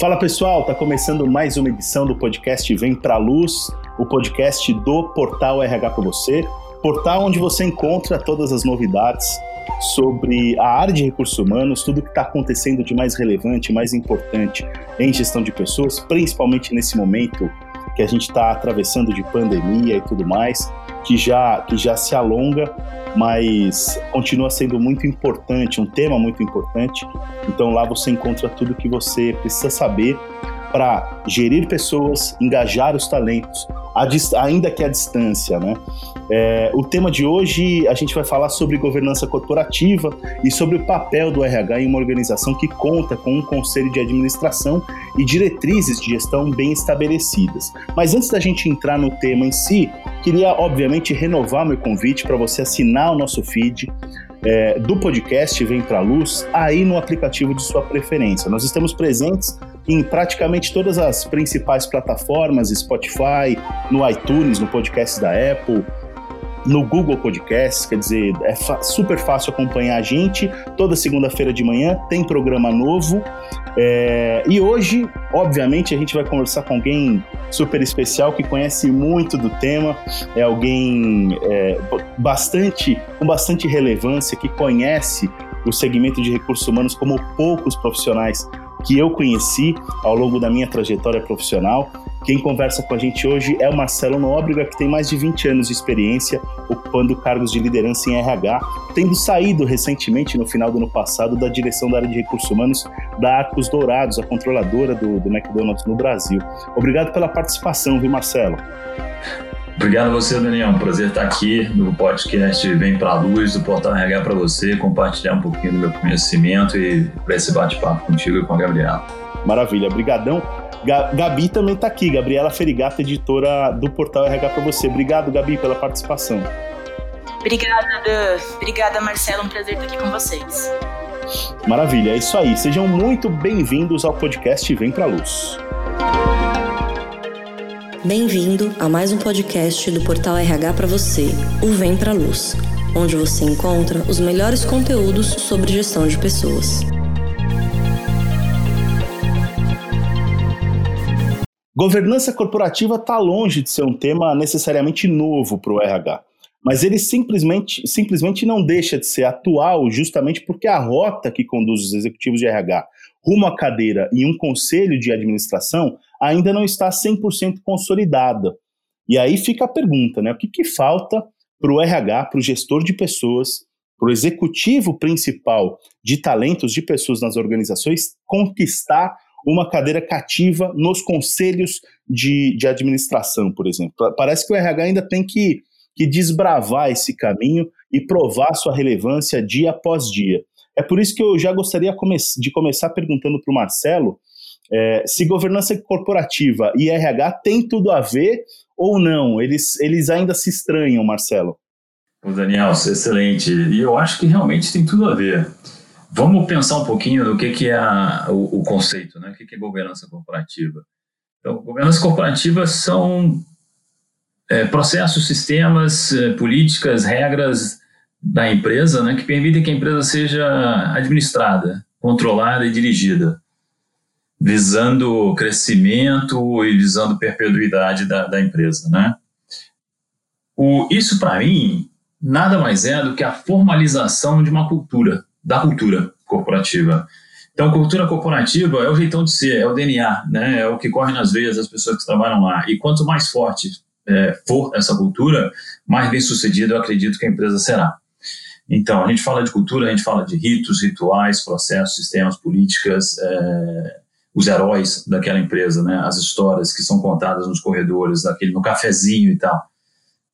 Fala pessoal, tá começando mais uma edição do podcast Vem Pra Luz, o podcast do Portal RH para você, portal onde você encontra todas as novidades sobre a área de recursos humanos, tudo que está acontecendo de mais relevante, mais importante em gestão de pessoas, principalmente nesse momento que a gente está atravessando de pandemia e tudo mais, que já, que já se alonga, mas continua sendo muito importante, um tema muito importante. Então lá você encontra tudo que você precisa saber para gerir pessoas, engajar os talentos, ainda que à distância, né? É, o tema de hoje a gente vai falar sobre governança corporativa e sobre o papel do RH em uma organização que conta com um conselho de administração e diretrizes de gestão bem estabelecidas. Mas antes da gente entrar no tema em si, queria obviamente renovar meu convite para você assinar o nosso feed é, do podcast Vem Pra Luz aí no aplicativo de sua preferência. Nós estamos presentes em praticamente todas as principais plataformas, Spotify, no iTunes, no podcast da Apple, no Google Podcasts, quer dizer, é super fácil acompanhar a gente. Toda segunda-feira de manhã tem programa novo. É, e hoje, obviamente, a gente vai conversar com alguém super especial que conhece muito do tema, é alguém é, bastante com bastante relevância, que conhece o segmento de recursos humanos como poucos profissionais que eu conheci ao longo da minha trajetória profissional. Quem conversa com a gente hoje é o Marcelo Nóbrega, que tem mais de 20 anos de experiência ocupando cargos de liderança em RH, tendo saído recentemente, no final do ano passado, da direção da área de recursos humanos da Arcos Dourados, a controladora do, do McDonald's no Brasil. Obrigado pela participação, viu, Marcelo? Obrigado a você, Daniel. Um prazer estar aqui no podcast Vem Pra Luz, do Portal RH para você, compartilhar um pouquinho do meu conhecimento e para esse bate-papo contigo e com a Gabriela. Maravilha, brigadão. Gabi também está aqui, Gabriela Ferigata, editora do Portal RH para você. Obrigado, Gabi, pela participação. Obrigada, Dan. Obrigada, Marcelo. Um prazer estar aqui com vocês. Maravilha, é isso aí. Sejam muito bem-vindos ao podcast Vem Pra Luz. Bem-vindo a mais um podcast do Portal RH para você, o Vem Pra Luz, onde você encontra os melhores conteúdos sobre gestão de pessoas. Governança corporativa está longe de ser um tema necessariamente novo para o RH, mas ele simplesmente, simplesmente não deixa de ser atual justamente porque a rota que conduz os executivos de RH rumo à cadeira em um conselho de administração ainda não está 100% consolidada. E aí fica a pergunta, né? O que, que falta para o RH, para o gestor de pessoas, para o executivo principal de talentos de pessoas nas organizações conquistar uma cadeira cativa nos conselhos de, de administração, por exemplo. Parece que o RH ainda tem que, que desbravar esse caminho e provar sua relevância dia após dia. É por isso que eu já gostaria de começar perguntando para o Marcelo é, se governança corporativa e RH tem tudo a ver ou não. Eles, eles ainda se estranham, Marcelo. Daniel, excelente. E eu acho que realmente tem tudo a ver. Vamos pensar um pouquinho do que, que é a, o, o, conceito, né? o que, que é governança corporativa. Então, governança corporativa são é, processos, sistemas, é, políticas, regras da empresa, né, que permitem que a empresa seja administrada, controlada e dirigida, visando crescimento e visando perpetuidade da, da empresa, né? O, isso para mim nada mais é do que a formalização de uma cultura, da cultura corporativa. Então, cultura corporativa é o jeitão de ser, é o DNA, né? É o que corre nas veias das pessoas que trabalham lá. E quanto mais forte é, for essa cultura, mais bem sucedida eu acredito que a empresa será. Então, a gente fala de cultura, a gente fala de ritos, rituais, processos, sistemas, políticas, é, os heróis daquela empresa, né? as histórias que são contadas nos corredores, daquele, no cafezinho e tal.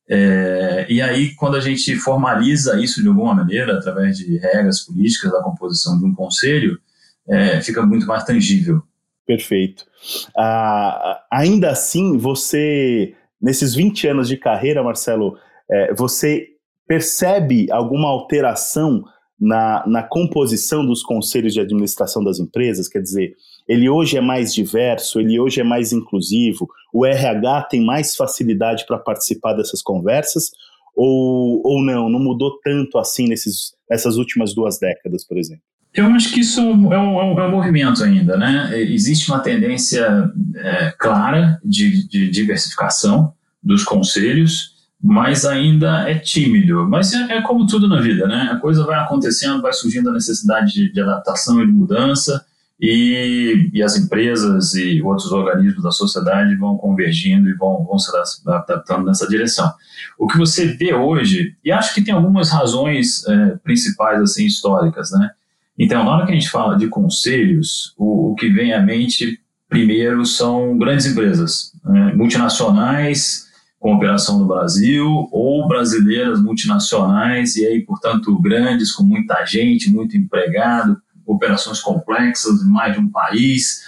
É, e aí, quando a gente formaliza isso de alguma maneira, através de regras políticas da composição de um conselho, é, fica muito mais tangível. Perfeito. Ah, ainda assim, você, nesses 20 anos de carreira, Marcelo, é, você percebe alguma alteração na, na composição dos conselhos de administração das empresas? Quer dizer, ele hoje é mais diverso, ele hoje é mais inclusivo, o RH tem mais facilidade para participar dessas conversas? Ou, ou não, não mudou tanto assim nesses, nessas últimas duas décadas, por exemplo? Eu acho que isso é um, é um, é um movimento ainda, né? Existe uma tendência é, clara de, de, diversificação dos conselhos, mas ainda é tímido. Mas é, é, como tudo na vida, né? A coisa vai acontecendo, vai surgindo a necessidade de, de adaptação e de mudança, e, e, as empresas e outros organismos da sociedade vão convergindo e vão, vão se adaptando nessa direção. O que você vê hoje, e acho que tem algumas razões é, principais assim históricas, né? Então, na hora que a gente fala de conselhos, o, o que vem à mente primeiro são grandes empresas, né? multinacionais com operação no Brasil ou brasileiras multinacionais e aí, portanto, grandes com muita gente, muito empregado, operações complexas em mais de um país.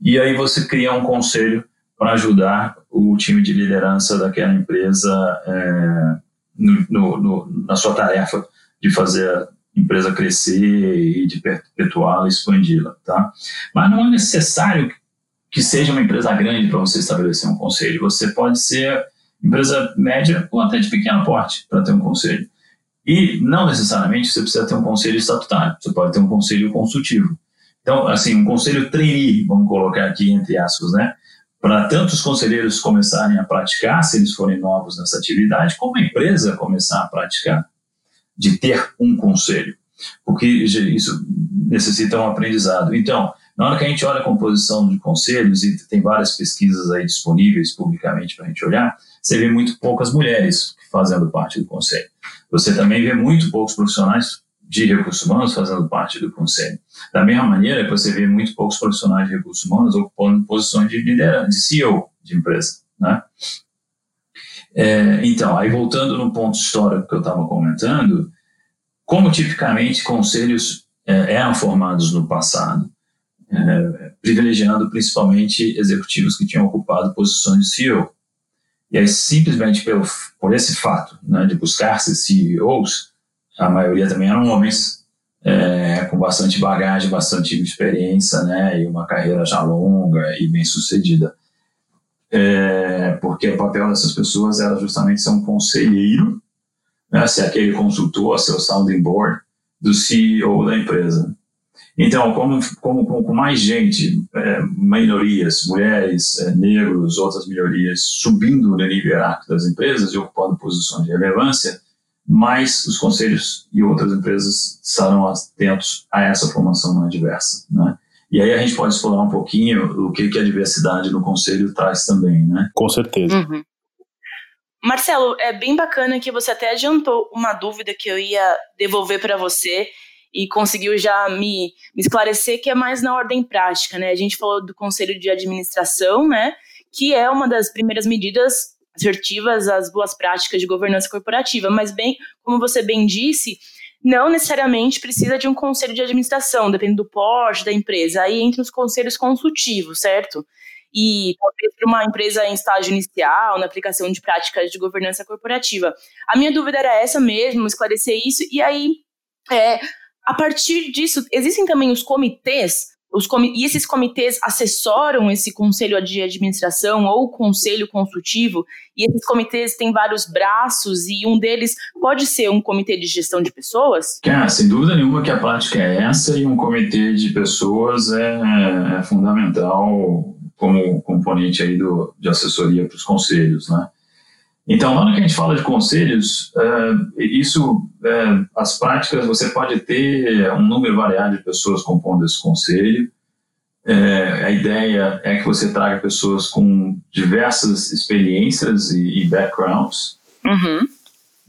E aí você cria um conselho para ajudar o time de liderança daquela empresa é, no, no, no, na sua tarefa de fazer a empresa crescer e de perpetuá-la expandi-la. Tá? Mas não é necessário que seja uma empresa grande para você estabelecer um conselho. Você pode ser empresa média ou até de pequeno porte para ter um conselho. E não necessariamente você precisa ter um conselho estatutário, você pode ter um conselho consultivo. Então, assim, um conselho trainee, vamos colocar aqui entre aspas, né? Para tanto os conselheiros começarem a praticar, se eles forem novos nessa atividade, como a empresa começar a praticar, de ter um conselho. Porque isso necessita um aprendizado. Então, na hora que a gente olha a composição de conselhos, e tem várias pesquisas aí disponíveis publicamente para a gente olhar, você vê muito poucas mulheres fazendo parte do conselho. Você também vê muito poucos profissionais de recursos humanos fazendo parte do conselho. Da mesma maneira que você vê muito poucos profissionais de recursos humanos ocupando posições de liderança, de CEO de empresa, né? É, então, aí voltando no ponto histórico que eu estava comentando, como tipicamente conselhos é, eram formados no passado, é, privilegiando principalmente executivos que tinham ocupado posições de CEO. E aí, simplesmente pelo, por esse fato né, de buscar-se CEOs, a maioria também eram homens é, com bastante bagagem, bastante experiência, né, e uma carreira já longa e bem sucedida. É, porque o papel dessas pessoas era justamente ser um conselheiro, né, ser aquele consultor, ser o sounding board do CEO da empresa. Então, como, como, com mais gente, é, minorias, mulheres, é, negros, outras minorias, subindo no nível hierárquico das empresas e ocupando posições de relevância, mais os conselhos e outras empresas estarão atentos a essa formação mais diversa. Né? E aí a gente pode explorar um pouquinho o que, que a diversidade no conselho traz também. Né? Com certeza. Uhum. Marcelo, é bem bacana que você até adiantou uma dúvida que eu ia devolver para você e conseguiu já me, me esclarecer que é mais na ordem prática, né? A gente falou do conselho de administração, né? Que é uma das primeiras medidas assertivas às boas práticas de governança corporativa, mas bem, como você bem disse, não necessariamente precisa de um conselho de administração, depende do porte da empresa. Aí entra os conselhos consultivos, certo? E talvez para uma empresa em estágio inicial, na aplicação de práticas de governança corporativa. A minha dúvida era essa mesmo, esclarecer isso, e aí é, a partir disso, existem também os comitês, os comi e esses comitês assessoram esse conselho de administração ou conselho consultivo, e esses comitês têm vários braços, e um deles pode ser um comitê de gestão de pessoas? Ah, sem dúvida nenhuma que a prática é essa, e um comitê de pessoas é, é fundamental como componente aí do, de assessoria para os conselhos, né? Então, na hora que a gente fala de conselhos, é, isso, é, as práticas, você pode ter um número variado de pessoas compondo esse conselho. É, a ideia é que você traga pessoas com diversas experiências e, e backgrounds, uhum.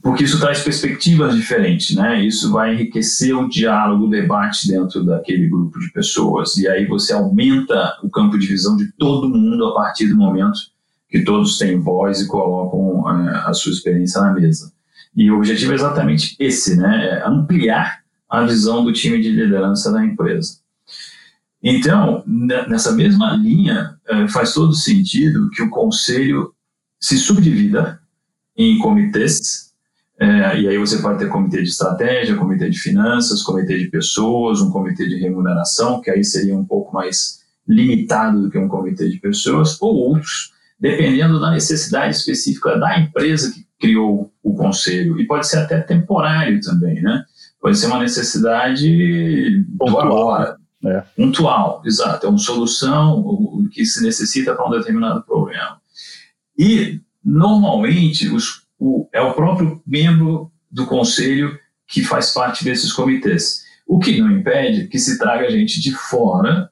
porque isso traz perspectivas diferentes, né? Isso vai enriquecer o diálogo, o debate dentro daquele grupo de pessoas. E aí você aumenta o campo de visão de todo mundo a partir do momento que todos têm voz e colocam é, a sua experiência na mesa. E o objetivo é exatamente esse, né? É ampliar a visão do time de liderança da empresa. Então, nessa mesma linha, é, faz todo sentido que o conselho se subdivida em comitês, é, e aí você pode ter comitê de estratégia, comitê de finanças, comitê de pessoas, um comitê de remuneração, que aí seria um pouco mais limitado do que um comitê de pessoas, ou outros dependendo da necessidade específica da empresa que criou o conselho, e pode ser até temporário também, né? pode ser uma necessidade pontual. agora, é. pontual, exato, é uma solução que se necessita para um determinado problema. E, normalmente, os, o, é o próprio membro do conselho que faz parte desses comitês. O que não impede que se traga gente de fora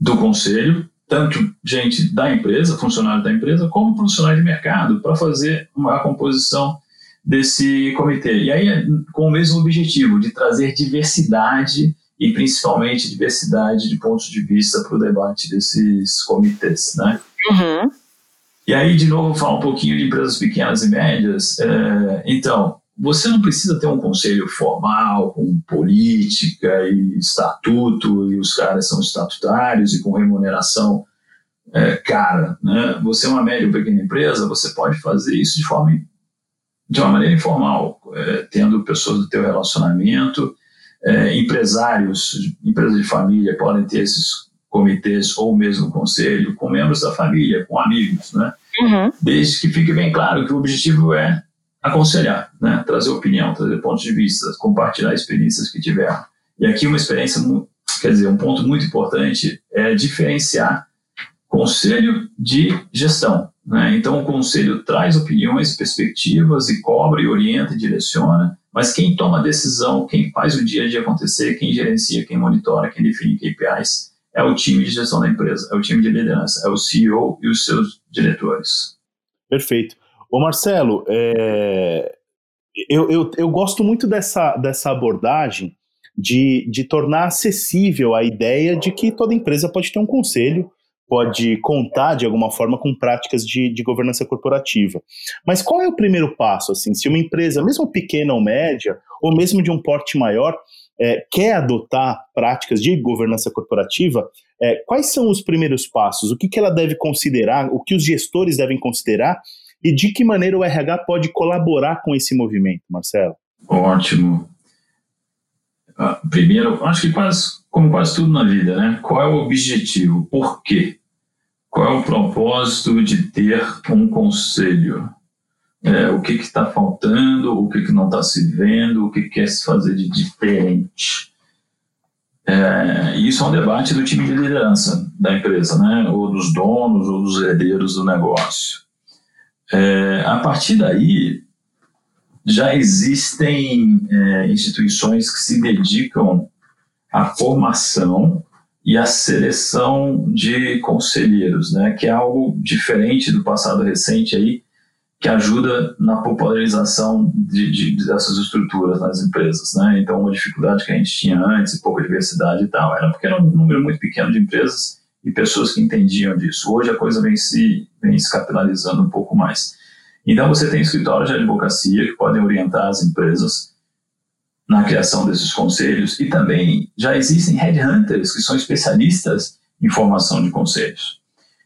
do conselho, tanto gente da empresa, funcionário da empresa, como profissionais de mercado, para fazer uma composição desse comitê. E aí, com o mesmo objetivo, de trazer diversidade e principalmente diversidade de pontos de vista para o debate desses comitês, né? Uhum. E aí, de novo, falar um pouquinho de empresas pequenas e médias. É, então, você não precisa ter um conselho formal com política e estatuto, e os caras são estatutários e com remuneração é, cara. Né? Você é uma média ou pequena empresa, você pode fazer isso de forma de uma maneira informal, é, tendo pessoas do teu relacionamento, é, empresários, empresas de família podem ter esses comitês ou mesmo conselho com membros da família, com amigos, né? Uhum. Desde que fique bem claro que o objetivo é aconselhar, né? trazer opinião, trazer pontos de vista, compartilhar experiências que tiveram. E aqui uma experiência, quer dizer, um ponto muito importante é diferenciar conselho de gestão. Né? Então, o conselho traz opiniões, perspectivas e cobra e orienta e direciona, mas quem toma a decisão, quem faz o dia a dia acontecer, quem gerencia, quem monitora, quem define KPIs, é o time de gestão da empresa, é o time de liderança, é o CEO e os seus diretores. Perfeito. Ô Marcelo, é... eu, eu, eu gosto muito dessa, dessa abordagem de, de tornar acessível a ideia de que toda empresa pode ter um conselho, pode contar de alguma forma com práticas de, de governança corporativa. Mas qual é o primeiro passo? Assim, se uma empresa, mesmo pequena ou média, ou mesmo de um porte maior, é, quer adotar práticas de governança corporativa, é, quais são os primeiros passos? O que, que ela deve considerar? O que os gestores devem considerar? E de que maneira o RH pode colaborar com esse movimento, Marcelo? Ótimo. Ah, primeiro, acho que quase, como quase tudo na vida, né? Qual é o objetivo? Por quê? Qual é o propósito de ter um conselho? É, o que está faltando, o que, que não está se vendo, o que, que quer se fazer de diferente. É, isso é um debate do time de liderança da empresa, né? ou dos donos, ou dos herdeiros do negócio. É, a partir daí, já existem é, instituições que se dedicam à formação e à seleção de conselheiros, né, que é algo diferente do passado recente aí, que ajuda na popularização de, de, dessas estruturas nas empresas. Né? Então, uma dificuldade que a gente tinha antes, pouca diversidade e tal, era porque era um número muito pequeno de empresas e pessoas que entendiam disso. Hoje a coisa vem se, vem se capitalizando um pouco mais. Então você tem escritórios de advocacia que podem orientar as empresas na criação desses conselhos e também já existem headhunters que são especialistas em formação de conselhos.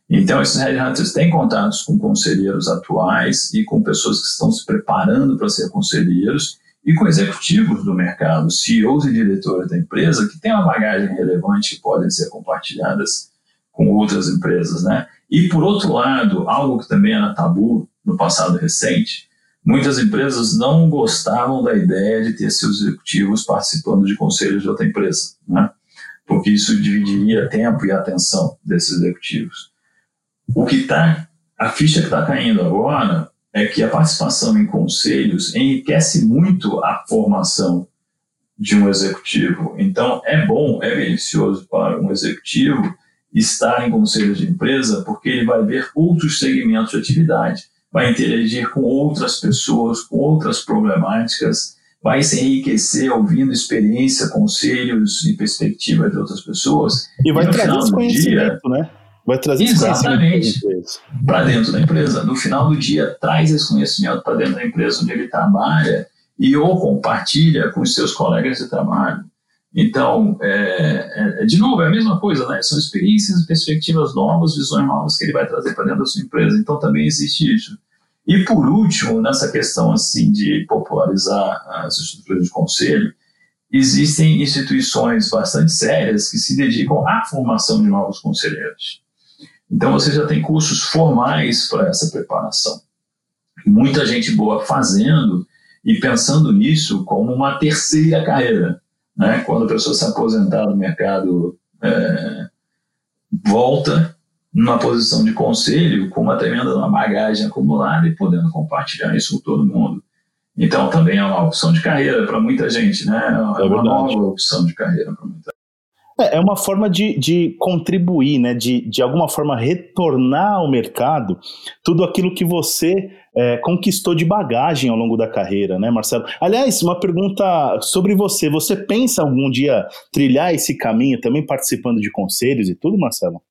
Então esses headhunters têm contatos com conselheiros atuais e com pessoas que estão se preparando para ser conselheiros e com executivos do mercado, CEOs e diretores da empresa que têm uma bagagem relevante que podem ser compartilhadas com outras empresas, né? E por outro lado, algo que também era tabu no passado recente, muitas empresas não gostavam da ideia de ter seus executivos participando de conselhos de outra empresa, né? Porque isso dividiria tempo e atenção desses executivos. O que está, a ficha que está caindo agora é que a participação em conselhos enriquece muito a formação de um executivo. Então, é bom, é beneficioso para um executivo estar em conselhos de empresa, porque ele vai ver outros segmentos de atividade, vai interagir com outras pessoas, com outras problemáticas, vai se enriquecer ouvindo experiência, conselhos e perspectivas de outras pessoas. E vai e trazer esse conhecimento, dia, né? Vai trazer exatamente para dentro da empresa. No final do dia, traz esse conhecimento para dentro da empresa onde ele trabalha e ou compartilha com os seus colegas de trabalho. Então, é, é, é, de novo, é a mesma coisa, né? São experiências, perspectivas novas, visões novas que ele vai trazer para dentro da sua empresa. Então, também existe isso. E, por último, nessa questão assim de popularizar as estruturas de conselho, existem instituições bastante sérias que se dedicam à formação de novos conselheiros. Então, você já tem cursos formais para essa preparação. Muita gente boa fazendo e pensando nisso como uma terceira carreira. Né? Quando a pessoa se aposentar do mercado, é, volta numa posição de conselho com uma tremenda uma bagagem acumulada e podendo compartilhar isso com todo mundo. Então, também é uma opção de carreira para muita gente, né? É, é uma nova opção de carreira para muita gente. É, é uma forma de, de contribuir, né? de, de alguma forma retornar ao mercado tudo aquilo que você é, conquistou de bagagem ao longo da carreira, né, Marcelo? Aliás, uma pergunta sobre você. Você pensa algum dia trilhar esse caminho também participando de conselhos e tudo, Marcelo?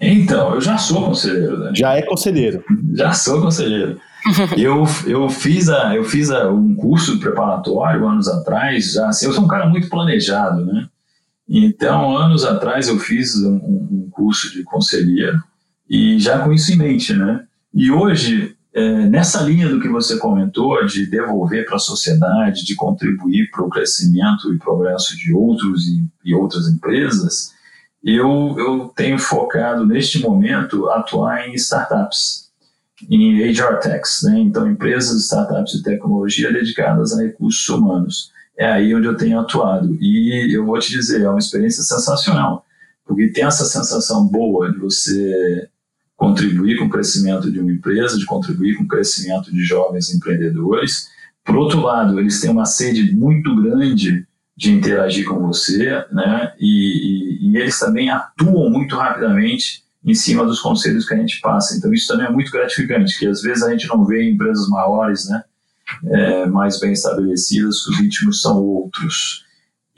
Então, eu já sou conselheiro, Dani. Já é conselheiro. Já sou conselheiro. eu, eu fiz, a, eu fiz a, um curso preparatório anos atrás, já, assim, eu sou um cara muito planejado, né? Então, anos atrás eu fiz um, um curso de conselheiro e já com isso em mente, né? E hoje, é, nessa linha do que você comentou, de devolver para a sociedade, de contribuir para o crescimento e progresso de outros e, e outras empresas, eu, eu tenho focado neste momento atuar em startups, em HR Techs, né? então empresas, startups de tecnologia dedicadas a recursos humanos. É aí onde eu tenho atuado e eu vou te dizer, é uma experiência sensacional, porque tem essa sensação boa de você contribuir com o crescimento de uma empresa, de contribuir com o crescimento de jovens empreendedores. Por outro lado, eles têm uma sede muito grande de interagir com você, né? E, e, e, eles também atuam muito rapidamente em cima dos conselhos que a gente passa. Então isso também é muito gratificante, que às vezes a gente não vê em empresas maiores, né? É, mais bem estabelecidas, os ritmos são outros.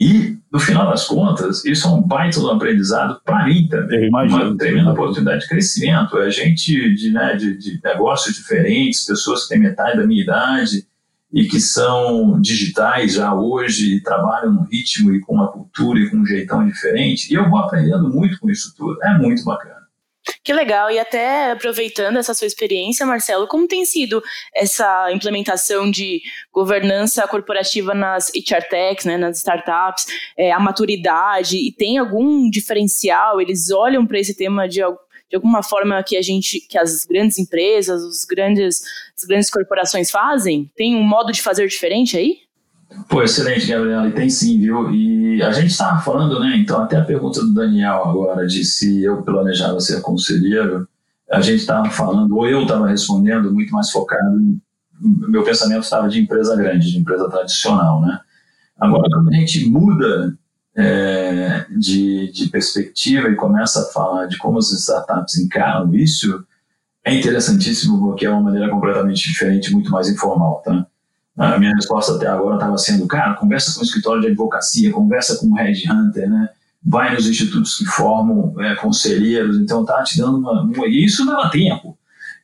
E, no final das contas, isso é um baita do aprendizado para mim também. Uma tremenda oportunidade de crescimento. É gente de, né, de, de negócios diferentes, pessoas que têm metade da minha idade, e que são digitais já hoje e trabalham num ritmo e com uma cultura e com um jeitão diferente. E eu vou aprendendo muito com isso tudo. É muito bacana. Que legal. E até aproveitando essa sua experiência, Marcelo, como tem sido essa implementação de governança corporativa nas HR Techs, né, nas startups, é, a maturidade, e tem algum diferencial? Eles olham para esse tema de de alguma forma que a gente, que as grandes empresas, os grandes, as grandes corporações fazem? Tem um modo de fazer diferente aí? Pô, excelente, Gabriela, e tem sim, viu? E a gente estava falando, né? Então, até a pergunta do Daniel agora de se eu planejava ser conselheiro, a gente estava falando, ou eu estava respondendo muito mais focado, meu pensamento estava de empresa grande, de empresa tradicional, né? Agora, quando a gente muda é, de, de perspectiva e começa a falar de como as startups encaram isso, é interessantíssimo porque é uma maneira completamente diferente, muito mais informal, tá? A minha resposta até agora estava sendo, cara, conversa com o escritório de advocacia, conversa com o headhunter, né? Vai nos institutos que formam é, conselheiros, então tá te dando uma, uma... E isso leva tempo.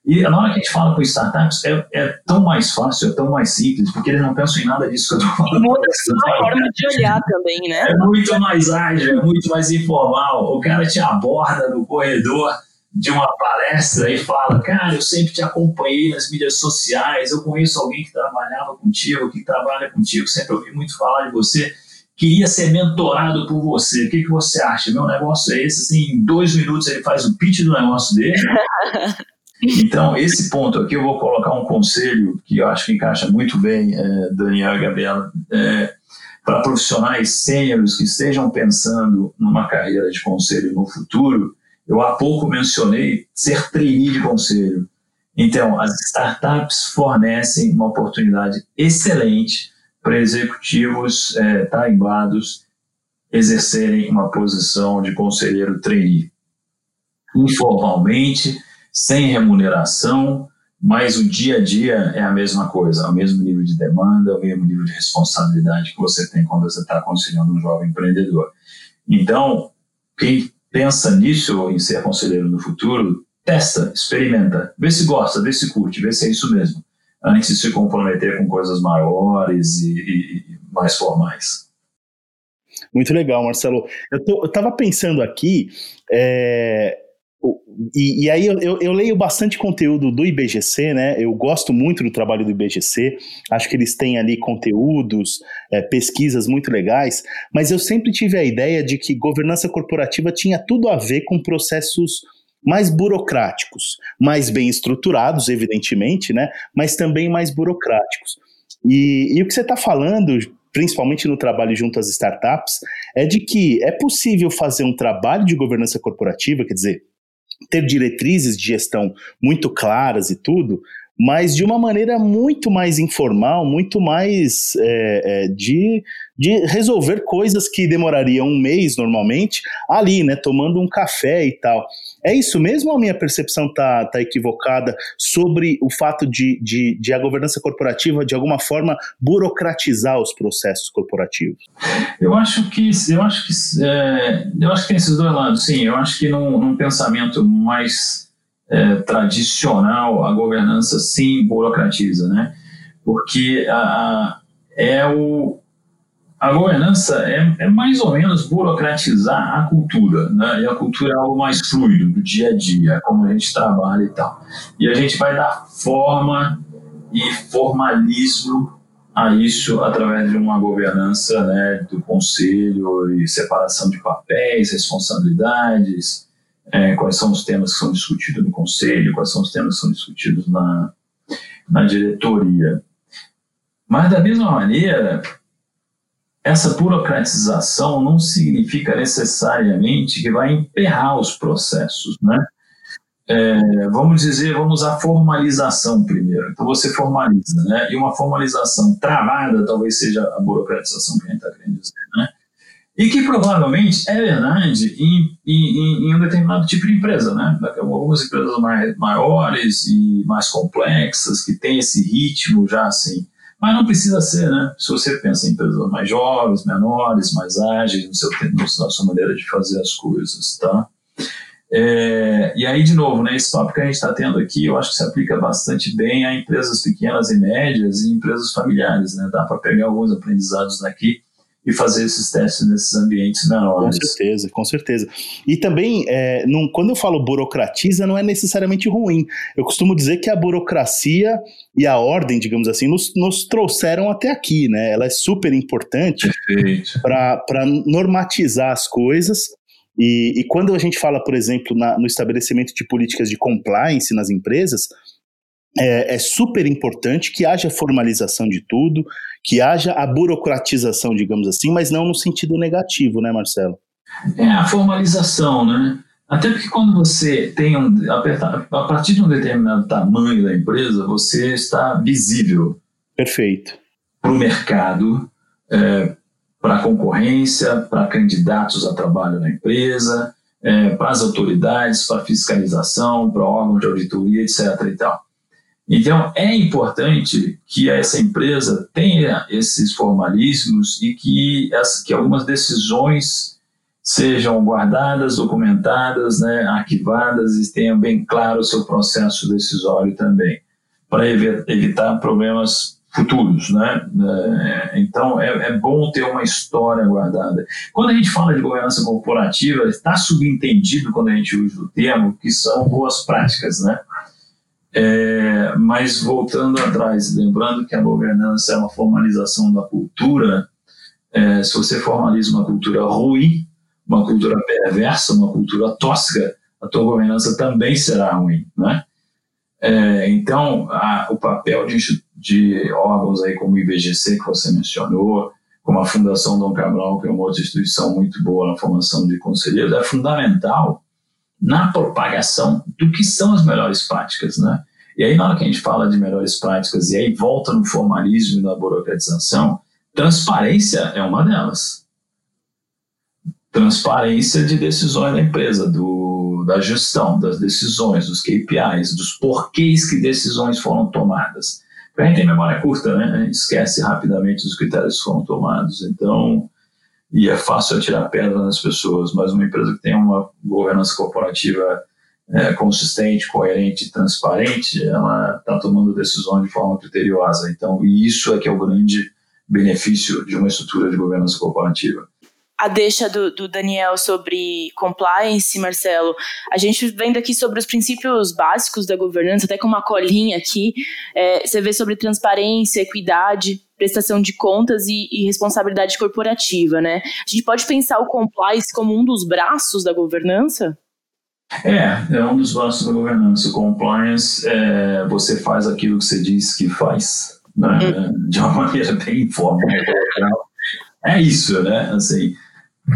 E na hora que a gente fala com startups, é, é tão mais fácil, é tão mais simples, porque eles não pensam em nada disso que eu estou falando. Muda a forma de olhar também, né? É muito mais ágil, é muito mais informal. O cara te aborda no corredor de uma palestra e fala, cara, eu sempre te acompanhei nas mídias sociais, eu conheço alguém que trabalhava contigo, que trabalha contigo, sempre ouvi muito falar de você, queria ser mentorado por você, o que, que você acha? Meu negócio é esse, assim, em dois minutos ele faz o pitch do negócio dele, Então, esse ponto aqui eu vou colocar um conselho que eu acho que encaixa muito bem, é, Daniel e Gabriela, é, para profissionais sêniores que estejam pensando numa carreira de conselho no futuro. Eu há pouco mencionei ser trainee de conselho. Então, as startups fornecem uma oportunidade excelente para executivos é, exercerem uma posição de conselheiro trainee. Informalmente, sem remuneração, mas o dia a dia é a mesma coisa, é o mesmo nível de demanda, o mesmo nível de responsabilidade que você tem quando você está aconselhando um jovem empreendedor. Então, quem pensa nisso, em ser conselheiro no futuro, testa, experimenta, vê se gosta, vê se curte, vê se é isso mesmo, antes de se comprometer com coisas maiores e, e mais formais. Muito legal, Marcelo. Eu estava pensando aqui, é, e, e, aí eu, eu, leio bastante conteúdo do IBGC, né? Eu gosto muito do trabalho do IBGC, acho que eles têm ali conteúdos, é, pesquisas muito legais, mas eu sempre tive a ideia de que governança corporativa tinha tudo a ver com processos mais burocráticos, mais bem estruturados, evidentemente, né? Mas também mais burocráticos. E, e o que você está falando, principalmente no trabalho junto às startups, é de que é possível fazer um trabalho de governança corporativa, quer dizer, ter diretrizes de gestão muito claras e tudo, mas de uma maneira muito mais informal, muito mais é, é, de, de resolver coisas que demorariam um mês normalmente ali, né, tomando um café e tal. É isso mesmo ou a minha percepção tá, tá equivocada sobre o fato de, de, de a governança corporativa, de alguma forma, burocratizar os processos corporativos? Eu acho que eu acho que é, eu acho que tem esses dois lados, sim. Eu acho que num, num pensamento mais é, tradicional, a governança sim burocratiza, né? Porque a, é o, a governança é, é, mais ou menos burocratizar a cultura, né? E a cultura é algo mais fluido, do dia a dia, como a gente trabalha e tal. E a gente vai dar forma e formalismo a isso através de uma governança né, do conselho e separação de papéis, responsabilidades, é, quais são os temas que são discutidos no conselho, quais são os temas que são discutidos na, na diretoria. Mas, da mesma maneira, essa burocratização não significa necessariamente que vai emperrar os processos, né? É, vamos dizer, vamos à formalização primeiro. Então você formaliza, né? E uma formalização travada talvez seja a burocratização que a gente está querendo dizer, né? E que provavelmente é verdade em, em, em, um determinado tipo de empresa, né? Algumas empresas mais, maiores e mais complexas, que têm esse ritmo já assim. Mas não precisa ser, né? Se você pensa em empresas mais jovens, menores, mais ágeis, no seu, na sua maneira de fazer as coisas, tá? É, e aí, de novo, né, esse papo que a gente está tendo aqui, eu acho que se aplica bastante bem a empresas pequenas e médias e empresas familiares, né? Dá para pegar alguns aprendizados daqui e fazer esses testes nesses ambientes menores. Com certeza, com certeza. E também, é, não, quando eu falo burocratiza, não é necessariamente ruim. Eu costumo dizer que a burocracia e a ordem, digamos assim, nos, nos trouxeram até aqui, né? Ela é super importante para normatizar as coisas. E, e, quando a gente fala, por exemplo, na, no estabelecimento de políticas de compliance nas empresas, é, é, super importante que haja formalização de tudo, que haja a burocratização, digamos assim, mas não no sentido negativo, né, Marcelo? É a formalização, né? Até porque quando você tem um. A partir de um determinado tamanho da empresa, você está visível. Perfeito. Para o mercado, é, para a concorrência, para candidatos a trabalho na empresa, é, para as autoridades, para fiscalização, para órgãos de auditoria, etc. E tal. Então, é importante que essa empresa tenha esses formalismos e que, as, que algumas decisões sejam guardadas, documentadas, né, arquivadas e tenha bem claro o seu processo decisório também, para evitar problemas futuros. Né? É, então, é, é bom ter uma história guardada. Quando a gente fala de governança corporativa, está subentendido, quando a gente usa o termo, que são boas práticas, né? É, mas voltando atrás, lembrando que a governança é uma formalização da cultura, é, se você formaliza uma cultura ruim, uma cultura perversa, uma cultura tóxica, a tua governança também será ruim, né? É, então, a, o papel de, de, órgãos aí como o IBGC, que você mencionou, como a Fundação Dom Cabral, que é uma outra instituição muito boa na formação de conselheiros, é fundamental na propagação do que são as melhores práticas, né? E aí, na hora que a gente fala de melhores práticas e aí volta no formalismo e na burocratização, transparência é uma delas. Transparência de decisões da empresa, do, da gestão, das decisões, dos KPIs, dos porquês que decisões foram tomadas. A gente tem memória curta, né? A gente esquece rapidamente os critérios que foram tomados. Então, e é fácil atirar pedra nas pessoas, mas uma empresa que tem uma governança corporativa é, consistente, coerente, transparente, ela está tomando decisões de forma criteriosa. Então, e isso é que é o grande benefício de uma estrutura de governança corporativa. A deixa do, do, Daniel sobre compliance, Marcelo, a gente vendo aqui sobre os princípios básicos da governança, até com uma colinha aqui, é, você vê sobre transparência, equidade, prestação de contas e, e, responsabilidade corporativa, né? A gente pode pensar o compliance como um dos braços da governança? É, é um dos braços da governança. O compliance, é, você faz aquilo que você diz que faz. né? Uhum. de uma maneira bem informal. é isso, né? Assim,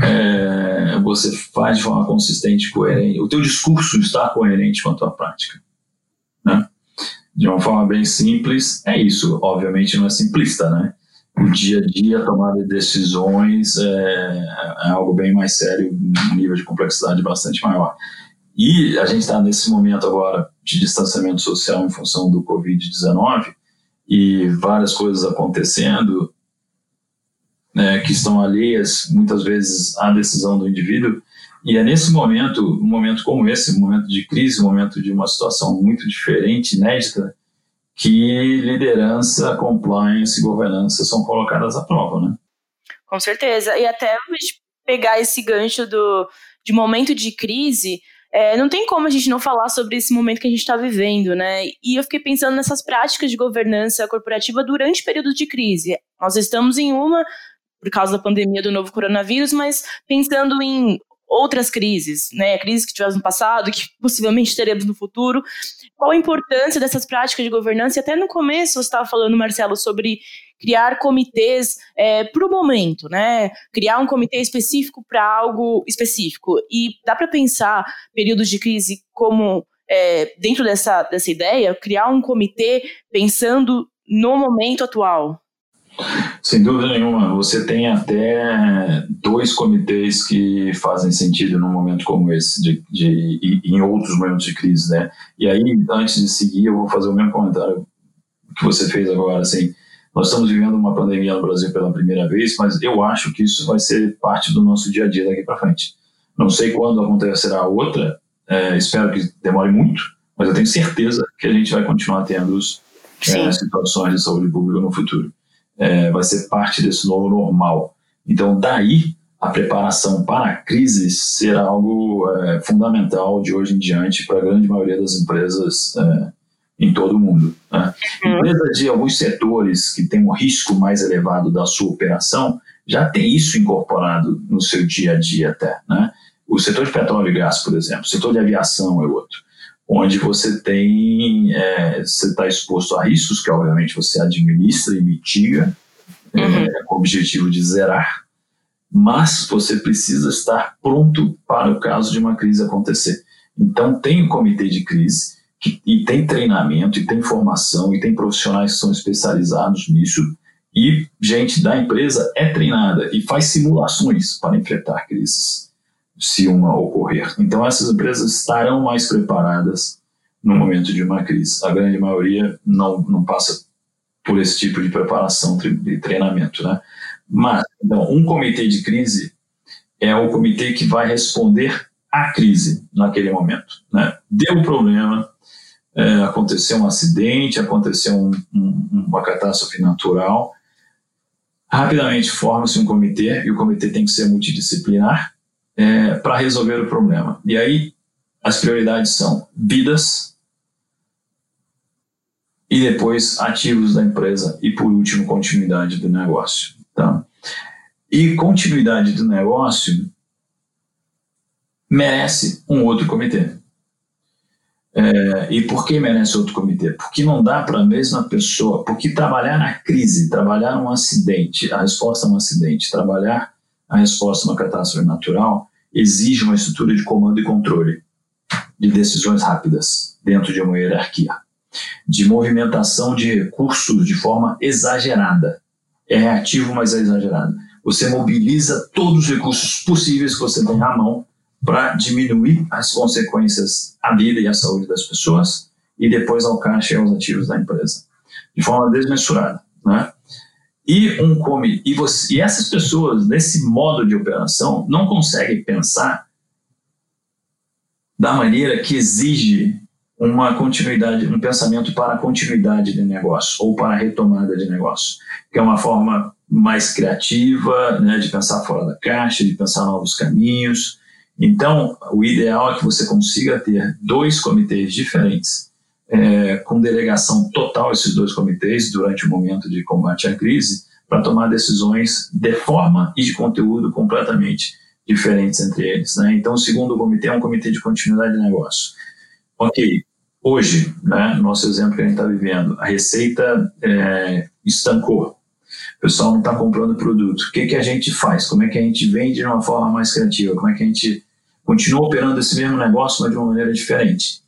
é, você faz de forma consistente, coerente. O teu discurso está coerente com a tua prática, né? De uma forma bem simples, é isso. Obviamente não é simplista, né? O dia a dia, a tomada de decisões é, é algo bem mais sério, um nível de complexidade bastante maior. E a gente está nesse momento agora de distanciamento social em função do Covid-19 e várias coisas acontecendo né, que estão alheias muitas vezes à decisão do indivíduo. E é nesse momento, um momento como esse, um momento de crise, um momento de uma situação muito diferente, inédita, que liderança, compliance e governança são colocadas à prova, né? Com certeza. E até pegar esse gancho do, de momento de crise, é, não tem como a gente não falar sobre esse momento que a gente está vivendo, né? E eu fiquei pensando nessas práticas de governança corporativa durante períodos de crise. Nós estamos em uma por causa da pandemia do novo coronavírus, mas pensando em outras crises, né? Crises que tivemos no passado, que possivelmente teremos no futuro. Qual a importância dessas práticas de governança? E até no começo você estava falando, Marcelo, sobre criar comitês é, para o momento, né? Criar um comitê específico para algo específico. E dá para pensar períodos de crise como é, dentro dessa, dessa ideia, criar um comitê pensando no momento atual. Sem dúvida nenhuma, você tem até dois comitês que fazem sentido num momento como esse, de, de, em outros momentos de crise, né? E aí, antes de seguir, eu vou fazer o mesmo comentário que você fez agora, assim, nós estamos vivendo uma pandemia no Brasil pela primeira vez, mas eu acho que isso vai ser parte do nosso dia a dia daqui para frente. Não sei quando acontecerá outra, é, espero que demore muito, mas eu tenho certeza que a gente vai continuar tendo é, situações de saúde pública no futuro é, vai ser parte desse novo normal. Então, daí, a preparação para a crise será algo é, fundamental de hoje em diante para a grande maioria das empresas é, em todo o mundo. Né? Uhum. Empresas de alguns setores que têm um risco mais elevado da sua operação já tem isso incorporado no seu dia a dia até. Né? O setor de petróleo e gás, por exemplo, o setor de aviação é outro onde você tem, é, você está exposto a riscos que obviamente você administra e mitiga, é, uhum. é, com o objetivo de zerar, mas você precisa estar pronto para o caso de uma crise acontecer. Então tem o um comitê de crise que, e tem treinamento e tem formação e tem profissionais que são especializados nisso e gente da empresa é treinada e faz simulações para enfrentar crises se uma ocorrer. Então, essas empresas estarão mais preparadas no momento de uma crise. A grande maioria não, não passa por esse tipo de preparação de treinamento, né? Mas, então, um comitê de crise é o comitê que vai responder à crise naquele momento, né? Deu problema, é, aconteceu um acidente, aconteceu um, um, uma catástrofe natural, rapidamente forma-se um comitê e o comitê tem que ser multidisciplinar é, para resolver o problema. E aí as prioridades são vidas e depois ativos da empresa e por último continuidade do negócio. Tá? E continuidade do negócio merece um outro comitê. É, e por que merece outro comitê? Porque não dá para a mesma pessoa, porque trabalhar na crise, trabalhar num acidente, a resposta a um acidente, trabalhar a resposta a uma catástrofe natural, exige uma estrutura de comando e controle, de decisões rápidas dentro de uma hierarquia, de movimentação de recursos de forma exagerada. É reativo, mas é exagerado. Você mobiliza todos os recursos possíveis que você tem à mão para diminuir as consequências à vida e à saúde das pessoas e depois ao caixa e aos ativos da empresa, de forma desmensurada. Né? E, um come, e, você, e essas pessoas, nesse modo de operação, não conseguem pensar da maneira que exige uma continuidade, um pensamento para a continuidade de negócio ou para a retomada de negócio, que é uma forma mais criativa, né, de pensar fora da caixa, de pensar novos caminhos. Então, o ideal é que você consiga ter dois comitês diferentes é, com delegação total esses dois comitês durante o momento de combate à crise para tomar decisões de forma e de conteúdo completamente diferentes entre eles. Né? Então, o segundo comitê é um comitê de continuidade de negócio. Ok, hoje, né, no nosso exemplo que a gente está vivendo, a receita é, estancou. O pessoal não está comprando produto. O que, que a gente faz? Como é que a gente vende de uma forma mais criativa? Como é que a gente continua operando esse mesmo negócio, mas de uma maneira diferente?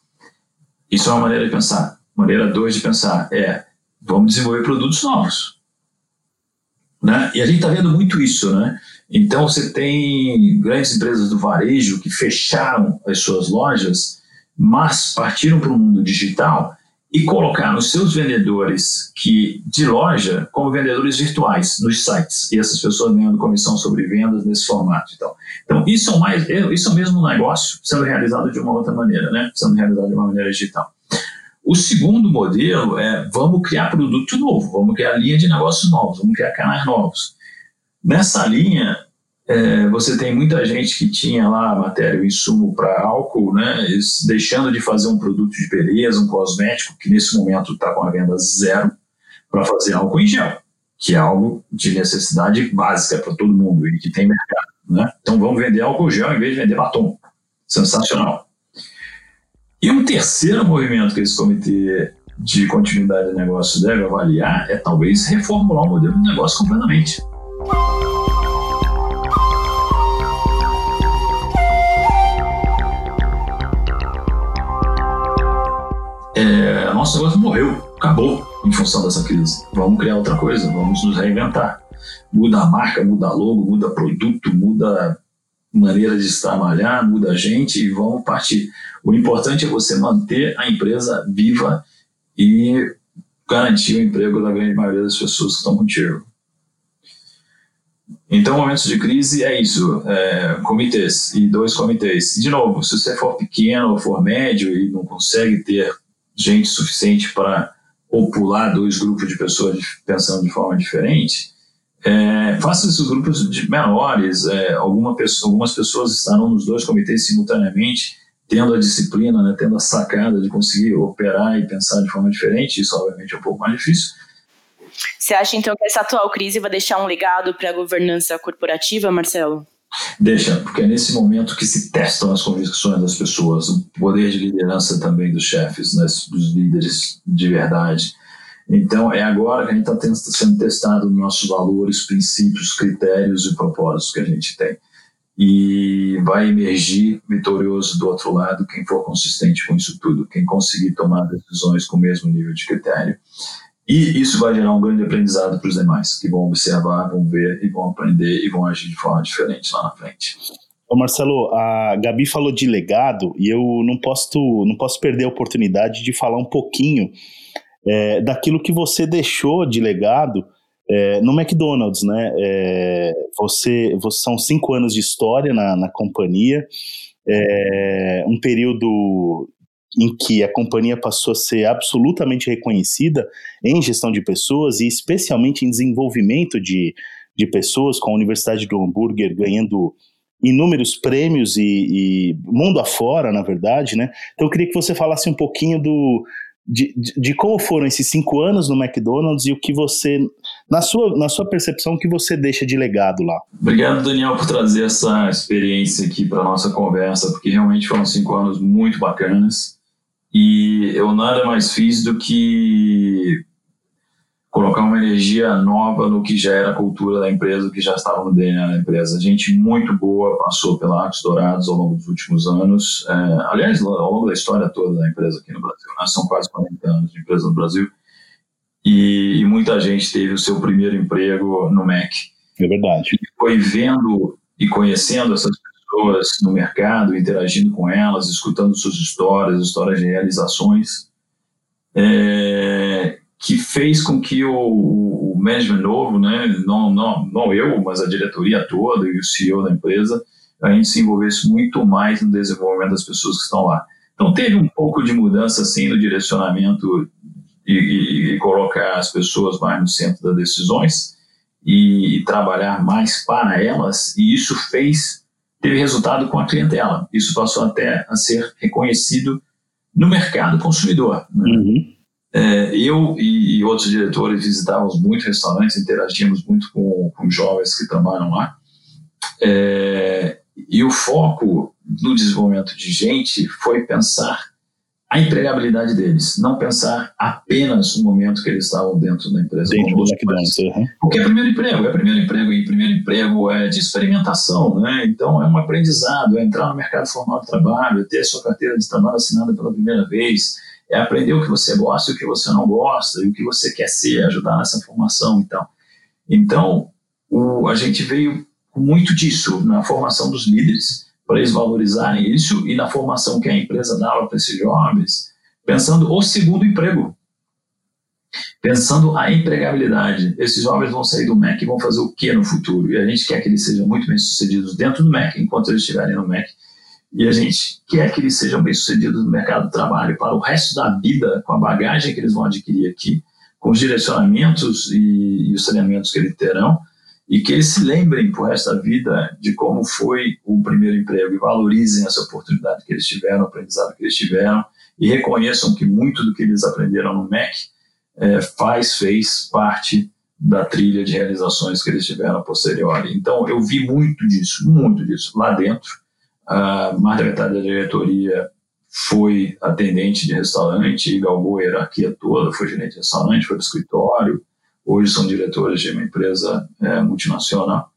Isso é uma maneira de pensar. Maneira dois de pensar é vamos desenvolver produtos novos. Né? E a gente está vendo muito isso, né? Então você tem grandes empresas do varejo que fecharam as suas lojas, mas partiram para o mundo digital e colocaram os seus vendedores que de loja como vendedores virtuais nos sites. E essas pessoas ganhando comissão sobre vendas nesse formato então então isso é o mais isso é o mesmo negócio sendo realizado de uma outra maneira né? Sendo realizado de uma maneira digital. O segundo modelo é vamos criar produto novo vamos criar linha de negócios novos vamos criar canais novos. Nessa linha é, você tem muita gente que tinha lá matéria, o insumo para álcool, né, deixando de fazer um produto de beleza, um cosmético, que nesse momento está com a venda zero, para fazer álcool em gel, que é algo de necessidade básica para todo mundo e que tem mercado. Né? Então vamos vender álcool gel em vez de vender batom. Sensacional. E um terceiro movimento que esse comitê de continuidade de negócio deve avaliar é talvez reformular o modelo de negócio completamente. Nosso negócio morreu, acabou em função dessa crise. Vamos criar outra coisa, vamos nos reinventar. Muda a marca, muda logo, muda produto, muda maneira de trabalhar, muda a gente e vamos partir. O importante é você manter a empresa viva e garantir o emprego da grande maioria das pessoas que estão contigo. Então, momentos de crise é isso, é, comitês e dois comitês. De novo, se você for pequeno ou for médio e não consegue ter gente suficiente para popular dois grupos de pessoas pensando de forma diferente, é, faça esses grupos de menores. É, alguma pessoa, algumas pessoas estarão nos dois comitês simultaneamente, tendo a disciplina, né, tendo a sacada de conseguir operar e pensar de forma diferente. Isso, obviamente, é um pouco mais difícil. Você acha, então, que essa atual crise vai deixar um legado para a governança corporativa, Marcelo? Deixa, porque é nesse momento que se testam as convicções das pessoas, o poder de liderança também dos chefes, né, dos líderes de verdade. Então, é agora que a gente está sendo testado nos nossos valores, princípios, critérios e propósitos que a gente tem. E vai emergir vitorioso do outro lado quem for consistente com isso tudo, quem conseguir tomar decisões com o mesmo nível de critério. E isso vai gerar um grande aprendizado para os demais, que vão observar, vão ver e vão aprender e vão agir de forma diferente lá na frente. Ô Marcelo, a Gabi falou de legado e eu não posso, não posso perder a oportunidade de falar um pouquinho é, daquilo que você deixou de legado é, no McDonald's, né? É, você, você, são cinco anos de história na, na companhia, é, um período em que a companhia passou a ser absolutamente reconhecida em gestão de pessoas e especialmente em desenvolvimento de, de pessoas, com a Universidade do Hambúrguer ganhando inúmeros prêmios e, e, mundo afora, na verdade, né? Então eu queria que você falasse um pouquinho do, de, de, de, como foram esses cinco anos no McDonald's e o que você, na sua, na sua percepção, o que você deixa de legado lá. Obrigado, Daniel, por trazer essa experiência aqui para nossa conversa, porque realmente foram cinco anos muito bacanas. E eu nada mais fiz do que colocar uma energia nova no que já era a cultura da empresa, que já estava no DNA da empresa. Gente muito boa passou pela Arcos Dourados ao longo dos últimos anos. É, aliás, ao longo da história toda da empresa aqui no Brasil. Né? São quase 40 anos de empresa no Brasil. E, e, muita gente teve o seu primeiro emprego no Mac. É verdade. E foi vendo e conhecendo essas pessoas no mercado, interagindo com elas, escutando suas histórias, histórias de realizações, é, que fez com que o, o, management novo, né, não, não, não eu, mas a diretoria toda e o CEO da empresa, a gente se envolvesse muito mais no desenvolvimento das pessoas que estão lá. Então teve um pouco de mudança assim no direcionamento e, e, e colocar as pessoas mais no centro das decisões e, e trabalhar mais para elas, e isso fez teve resultado com a clientela. Isso passou até a ser reconhecido no mercado consumidor. Né? Uhum. É, eu e, e, outros diretores visitávamos muitos restaurantes, interagíamos muito com, com jovens que trabalham lá. É, e o foco no desenvolvimento de gente foi pensar a empregabilidade deles, não pensar apenas no momento que eles estavam dentro da empresa. Dentro do McDonald's. Uhum. Porque é primeiro emprego, é primeiro emprego, e primeiro emprego é de experimentação, né? Então é um aprendizado, é entrar no mercado formal de trabalho, é ter a sua carteira de trabalho assinada pela primeira vez, é aprender o que você gosta e o que você não gosta, e o que você quer ser, ajudar nessa formação e tal. Então, o, a gente veio muito disso na formação dos líderes, para eles valorizarem isso e na formação que a empresa dava para esses jovens, pensando o segundo emprego, pensando a empregabilidade. Esses jovens vão sair do MEC e vão fazer o que no futuro? E a gente quer que eles sejam muito bem sucedidos dentro do MEC, enquanto eles estiverem no MEC. E a gente quer que eles sejam bem sucedidos no mercado de trabalho para o resto da vida, com a bagagem que eles vão adquirir aqui, com os direcionamentos e, e os treinamentos que eles terão, e que eles se lembrem por esta vida de como foi o primeiro emprego e valorizem essa oportunidade que eles tiveram, o aprendizado que eles tiveram e reconheçam que muito do que eles aprenderam no MEC é, faz, fez parte da trilha de realizações que eles tiveram a posteriori. Então, eu vi muito disso, muito disso lá dentro. Uh, mais da metade da diretoria foi atendente de restaurante, galgou a hierarquia toda, foi gerente de restaurante, foi para o escritório, hoje são diretores de uma empresa é, multinacional.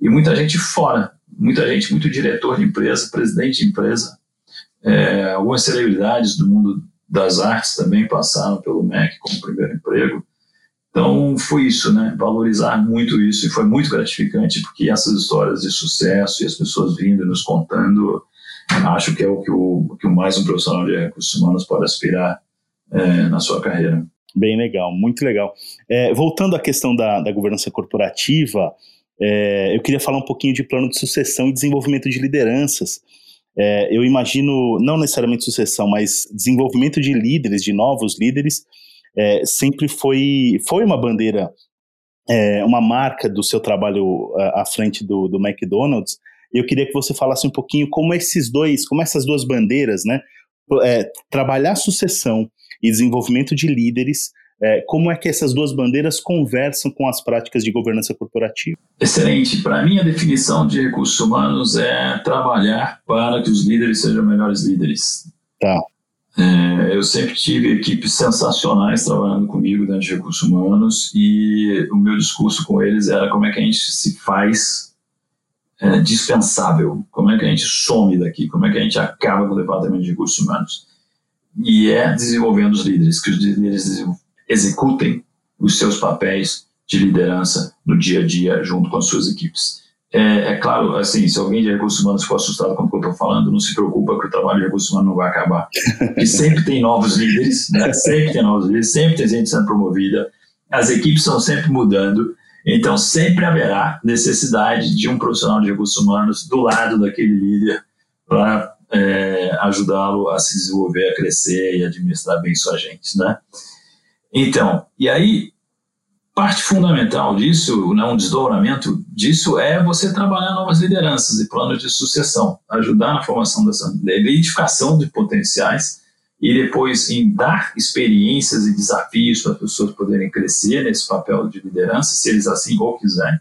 E muita gente fora, muita gente, muito diretor de empresa, presidente de empresa. É, algumas celebridades do mundo das artes também passaram pelo MEC como primeiro emprego. Então foi isso, né? Valorizar muito isso e foi muito gratificante porque essas histórias de sucesso e as pessoas vindo e nos contando, acho que é o que o, que mais um profissional de recursos humanos pode aspirar é, na sua carreira. Bem legal, muito legal. É, voltando à questão da, da governança corporativa, é, eu queria falar um pouquinho de plano de sucessão e desenvolvimento de lideranças. É, eu imagino, não necessariamente sucessão, mas desenvolvimento de líderes, de novos líderes, é, sempre foi, foi uma bandeira, é, uma marca do seu trabalho à, à frente do, do McDonald's. Eu queria que você falasse um pouquinho como esses dois, como essas duas bandeiras, né, é, trabalhar sucessão e desenvolvimento de líderes, é, como é que essas duas bandeiras conversam com as práticas de governança corporativa? Excelente. Para mim, a definição de recursos humanos é trabalhar para que os líderes sejam melhores líderes. Tá. É, eu sempre tive equipes sensacionais trabalhando comigo dentro de recursos humanos e o meu discurso com eles era como é que a gente se faz é, dispensável, como é que a gente some daqui, como é que a gente acaba com o departamento de recursos humanos e é desenvolvendo os líderes, que os líderes executem os seus papéis de liderança no dia a dia junto com as suas equipes. É, é claro, assim, se alguém de recursos humanos ficou assustado com o que eu estou falando, não se preocupa que o trabalho de recursos humanos não vai acabar. Porque sempre tem novos líderes, né? sempre tem novos líderes, sempre tem gente sendo promovida, as equipes estão sempre mudando, então sempre haverá necessidade de um profissional de recursos humanos do lado daquele líder para é, ajudá-lo a se desenvolver, a crescer e administrar bem sua gente, né? Então, e aí, parte fundamental disso, né, um desdobramento disso é você trabalhar novas lideranças e planos de sucessão, ajudar na formação dessa identificação de potenciais e depois em dar experiências e desafios para as pessoas poderem crescer nesse papel de liderança, se eles assim ou quiserem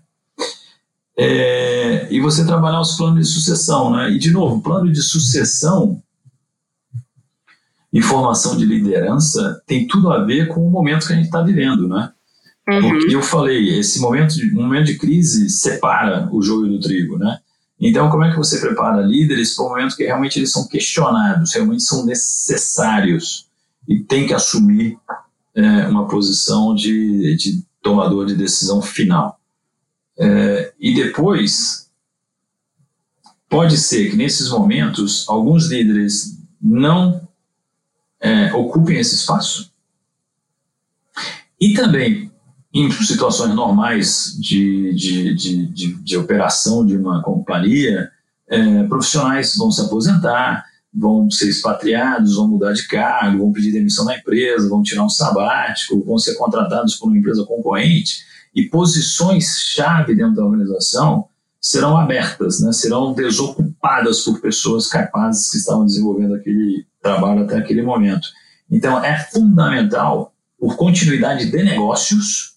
é, e você trabalhar os planos de sucessão, né? E de novo, plano de sucessão e formação de liderança tem tudo a ver com o momento que a gente está vivendo, né? Uhum. Porque eu falei, esse momento de, momento de crise separa o joio do trigo, né? Então, como é que você prepara líderes para o momento que realmente eles são questionados, realmente são necessários e tem que assumir é, uma posição de, de tomador de decisão final? É, e depois, pode ser que nesses momentos alguns líderes não é, ocupem esse espaço. E também, em situações normais de, de, de, de, de operação de uma companhia, é, profissionais vão se aposentar, vão ser expatriados, vão mudar de cargo, vão pedir demissão da empresa, vão tirar um sabático, vão ser contratados por uma empresa concorrente e posições-chave dentro da organização serão abertas, né? serão desocupadas por pessoas capazes que estavam desenvolvendo aquele trabalho até aquele momento. Então, é fundamental, por continuidade de negócios,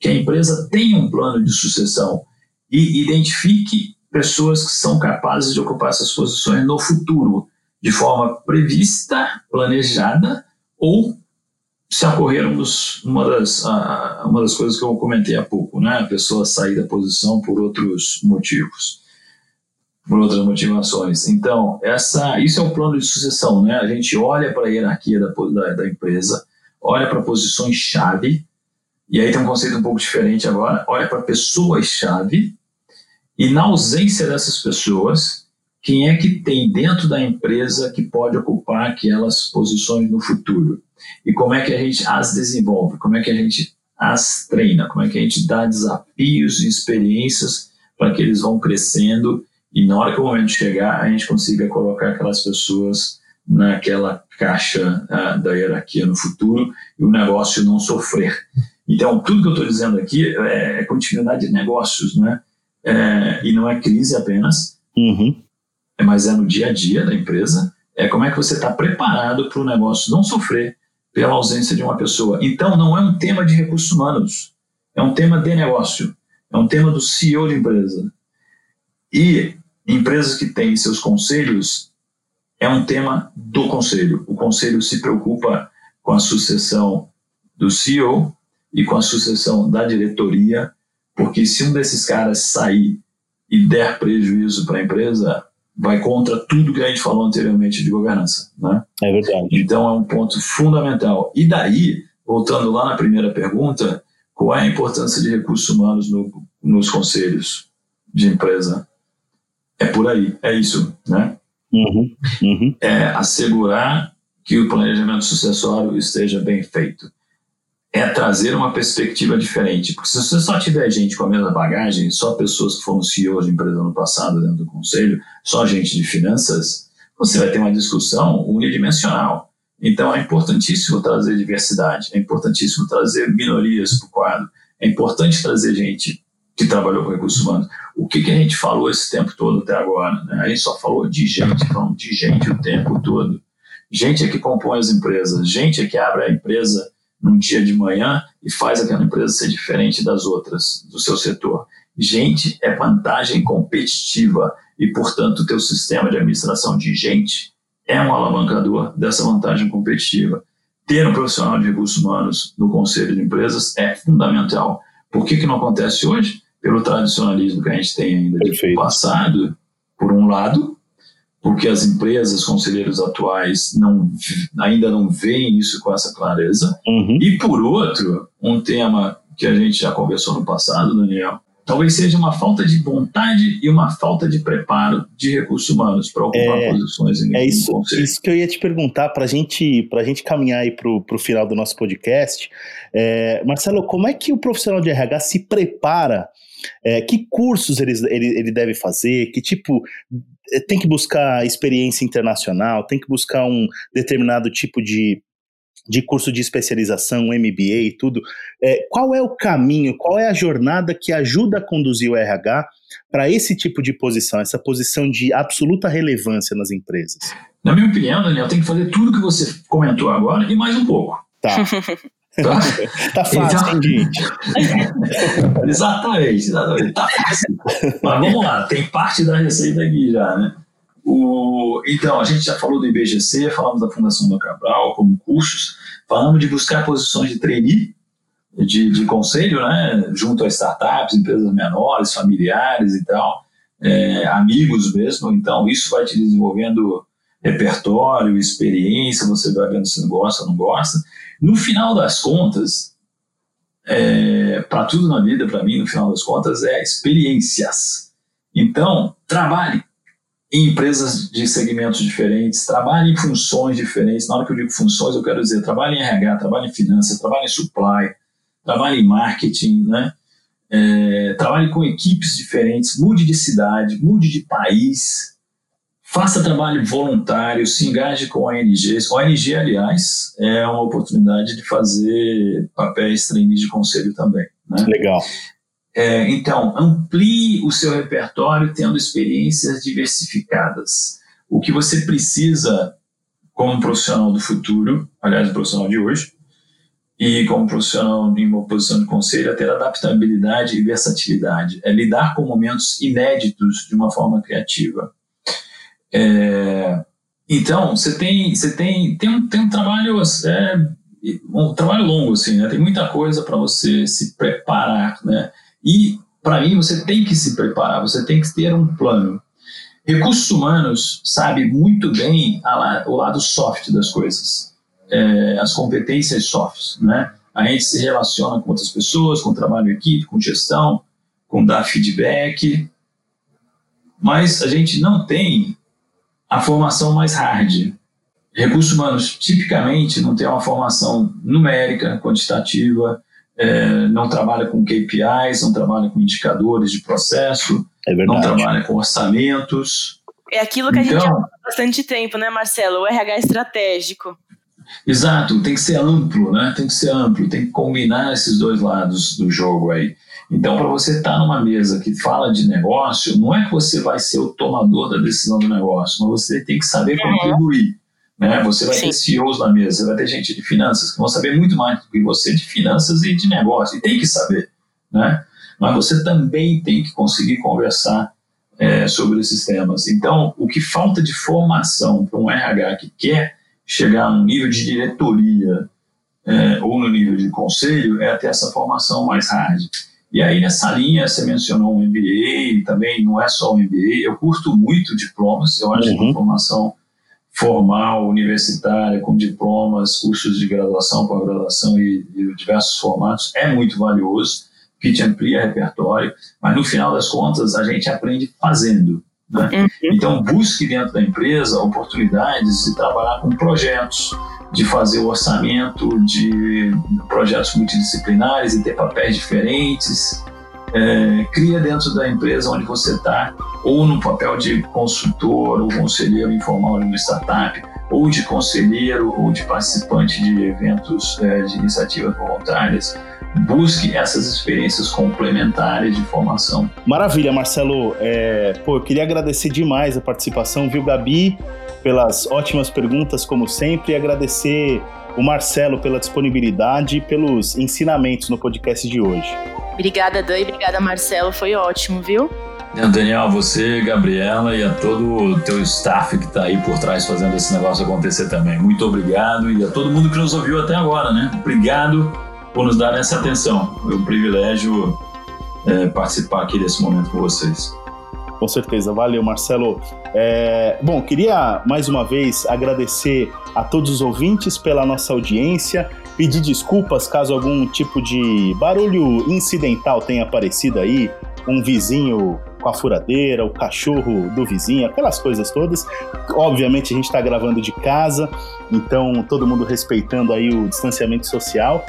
que a empresa tenha um plano de sucessão e identifique pessoas que são capazes de ocupar essas posições no futuro. de forma prevista, planejada, ou se ocorrermos uma das, uma das coisas que eu comentei há pouco, né? a pessoa sair da posição por outros motivos, por outras motivações. Então, essa, isso é o plano de sucessão. Né? A gente olha para a hierarquia da, da, da empresa, olha para posições-chave, e aí tem um conceito um pouco diferente agora, olha para pessoas-chave, e na ausência dessas pessoas, quem é que tem dentro da empresa que pode ocupar aquelas posições no futuro? E como é que a gente as desenvolve? Como é que a gente as treina? Como é que a gente dá desafios e experiências para que eles vão crescendo e na hora que o momento chegar, a gente consiga colocar aquelas pessoas naquela caixa uh, da hierarquia no futuro e o negócio não sofrer. Então, tudo que eu estou dizendo aqui é, é continuidade de negócios, né? É, e não é crise apenas, uhum. Mas é no dia a dia da empresa. É como é que você está preparado para o negócio não sofrer pela ausência de uma pessoa. Então, não é um tema de recursos humanos, é um tema de negócio, é um tema do CEO de empresa. E empresas que têm seus conselhos é um tema do conselho. O conselho se preocupa com a sucessão do CEO e com a sucessão da diretoria, porque se um desses caras sair e der prejuízo para a empresa, vai contra tudo que a gente falou anteriormente de governança. Né? É verdade. Então é um ponto fundamental. E daí, voltando lá na primeira pergunta, qual é a importância de recursos humanos no, nos conselhos de empresa? É por aí, é isso, né? Uhum, uhum. É assegurar que o planejamento sucessório esteja bem feito é trazer uma perspectiva diferente. Porque se você só tiver gente com a mesma bagagem, só pessoas que foram CEOs de empresa no passado dentro do conselho, só gente de finanças, você vai ter uma discussão unidimensional. Então é importantíssimo trazer diversidade, é importantíssimo trazer minorias para o quadro, é importante trazer gente que trabalhou com recursos humanos. O que, que a gente falou esse tempo todo até agora? Né? A gente só falou de gente, falando de gente o tempo todo. Gente é que compõe as empresas, gente é que abre a empresa num dia de manhã e faz aquela empresa ser diferente das outras do seu setor. Gente é vantagem competitiva e, portanto, o teu sistema de administração de gente é um alavancador dessa vantagem competitiva. Ter um profissional de recursos humanos no conselho de empresas é fundamental. Por que, que não acontece hoje? Pelo tradicionalismo que a gente tem ainda de passado, por um lado, porque as empresas, conselheiros atuais, não, ainda não veem isso com essa clareza. Uhum. E, por outro, um tema que a gente já conversou no passado, Daniel, talvez seja uma falta de vontade e uma falta de preparo de recursos humanos para ocupar é, posições em É isso, isso que eu ia te perguntar para gente, a gente caminhar aí para o final do nosso podcast. É, Marcelo, como é que o profissional de RH se prepara? É, que cursos ele, ele, ele deve fazer? Que tipo é, tem que buscar experiência internacional, tem que buscar um determinado tipo de, de curso de especialização, um MBA e tudo. É, qual é o caminho, qual é a jornada que ajuda a conduzir o RH para esse tipo de posição, essa posição de absoluta relevância nas empresas? Na minha opinião, Daniel, tem que fazer tudo que você comentou agora e mais um pouco. Tá. Tá, tá fácil, gente? exatamente, exatamente. Tá fácil. Mas vamos lá, tem parte da receita aqui já, né? O, então, a gente já falou do IBGC, falamos da Fundação do Cabral como cursos, falamos de buscar posições de trainee, de, de conselho, né, junto a startups, empresas menores, familiares e tal, é, amigos mesmo. Então, isso vai te desenvolvendo repertório, experiência, você vai vendo se gosta ou não gosta. No final das contas, é, para tudo na vida, para mim, no final das contas, é experiências. Então, trabalhe em empresas de segmentos diferentes, trabalhe em funções diferentes. Na hora que eu digo funções, eu quero dizer trabalhe em RH, trabalhe em finanças, trabalhe em supply, trabalhe em marketing, né? É, trabalhe com equipes diferentes, mude de cidade, mude de país, Faça trabalho voluntário, se engaje com ONGs. ONG, aliás, é uma oportunidade de fazer papéis treinistas de conselho também. Né? Legal. É, então, amplie o seu repertório tendo experiências diversificadas. O que você precisa como profissional do futuro, aliás, profissional de hoje, e como profissional em uma posição de conselho, é ter adaptabilidade e versatilidade. É lidar com momentos inéditos de uma forma criativa é, Então, você tem, você tem, tem, um, tem um trabalho, é, um trabalho longo, assim, né? Tem muita coisa para você se preparar, né? E, para mim, você tem que se preparar, você tem que ter um plano. Recursos humanos sabe muito bem a, o lado soft das coisas, é, as competências softs, né? A gente se relaciona com outras pessoas, com trabalho em equipe, com gestão, com dar feedback, mas a gente não tem a formação mais hard. Recursos humanos tipicamente não tem uma formação numérica, quantitativa, é, não trabalha com KPIs, não trabalha com indicadores de processo, é não trabalha com orçamentos. É aquilo que a então, gente há bastante tempo, né, Marcelo? O RH estratégico. Exato, tem que ser amplo, né? Tem que ser amplo, tem que combinar esses dois lados do jogo aí. Então, para você estar tá numa mesa que fala de negócio, não é que você vai ser o tomador da decisão do negócio, mas você tem que saber uhum. contribuir. Né? Você vai Sim. ter CEOs na mesa, vai ter gente de finanças que vão saber muito mais do que você de finanças e de negócio, e tem que saber. Né? Mas você também tem que conseguir conversar é, sobre esses temas. Então, o que falta de formação para um RH que quer chegar no nível de diretoria é, ou no nível de conselho é ter essa formação mais hard. E aí, nessa linha, você mencionou um MBA, também não é só um MBA, eu curto muito diplomas, eu acho uhum. que a formação formal, universitária, com diplomas, cursos de graduação, pós-graduação e, e, diversos formatos, é muito valioso, que te amplia repertório, mas no final das contas a gente aprende fazendo. Né? Uhum. Então, busque dentro da empresa oportunidades de trabalhar com projetos, de fazer o orçamento de projetos multidisciplinares e ter papéis diferentes. É, cria dentro da empresa onde você está, ou no papel de consultor ou conselheiro informal de uma startup, ou de conselheiro ou de participante de eventos é, de iniciativas voluntárias. Busque essas experiências complementares de formação. Maravilha, Marcelo. É, pô, eu queria agradecer demais a participação, viu, Gabi? Pelas ótimas perguntas, como sempre, e agradecer o Marcelo pela disponibilidade e pelos ensinamentos no podcast de hoje. Obrigada, Dan, e obrigada, Marcelo. Foi ótimo, viu? Daniel, você, Gabriela e a todo o teu staff que está aí por trás fazendo esse negócio acontecer também. Muito obrigado e a todo mundo que nos ouviu até agora, né? Obrigado por nos dar essa atenção. Foi um privilégio é, participar aqui desse momento com vocês. Com certeza, valeu, Marcelo. É, bom, queria mais uma vez agradecer a todos os ouvintes pela nossa audiência, pedir desculpas caso algum tipo de barulho incidental tenha aparecido aí, um vizinho com a furadeira, o cachorro do vizinho, aquelas coisas todas. Obviamente a gente está gravando de casa, então todo mundo respeitando aí o distanciamento social.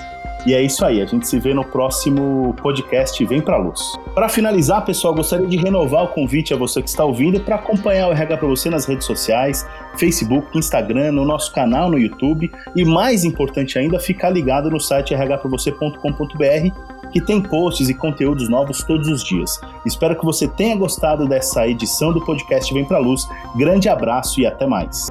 E é isso aí, a gente se vê no próximo podcast Vem Pra Luz. Para finalizar, pessoal, gostaria de renovar o convite a você que está ouvindo para acompanhar o RH para você nas redes sociais, Facebook, Instagram, no nosso canal no YouTube e mais importante ainda, ficar ligado no site rhpravocê.com.br que tem posts e conteúdos novos todos os dias. Espero que você tenha gostado dessa edição do podcast Vem Pra Luz. Grande abraço e até mais.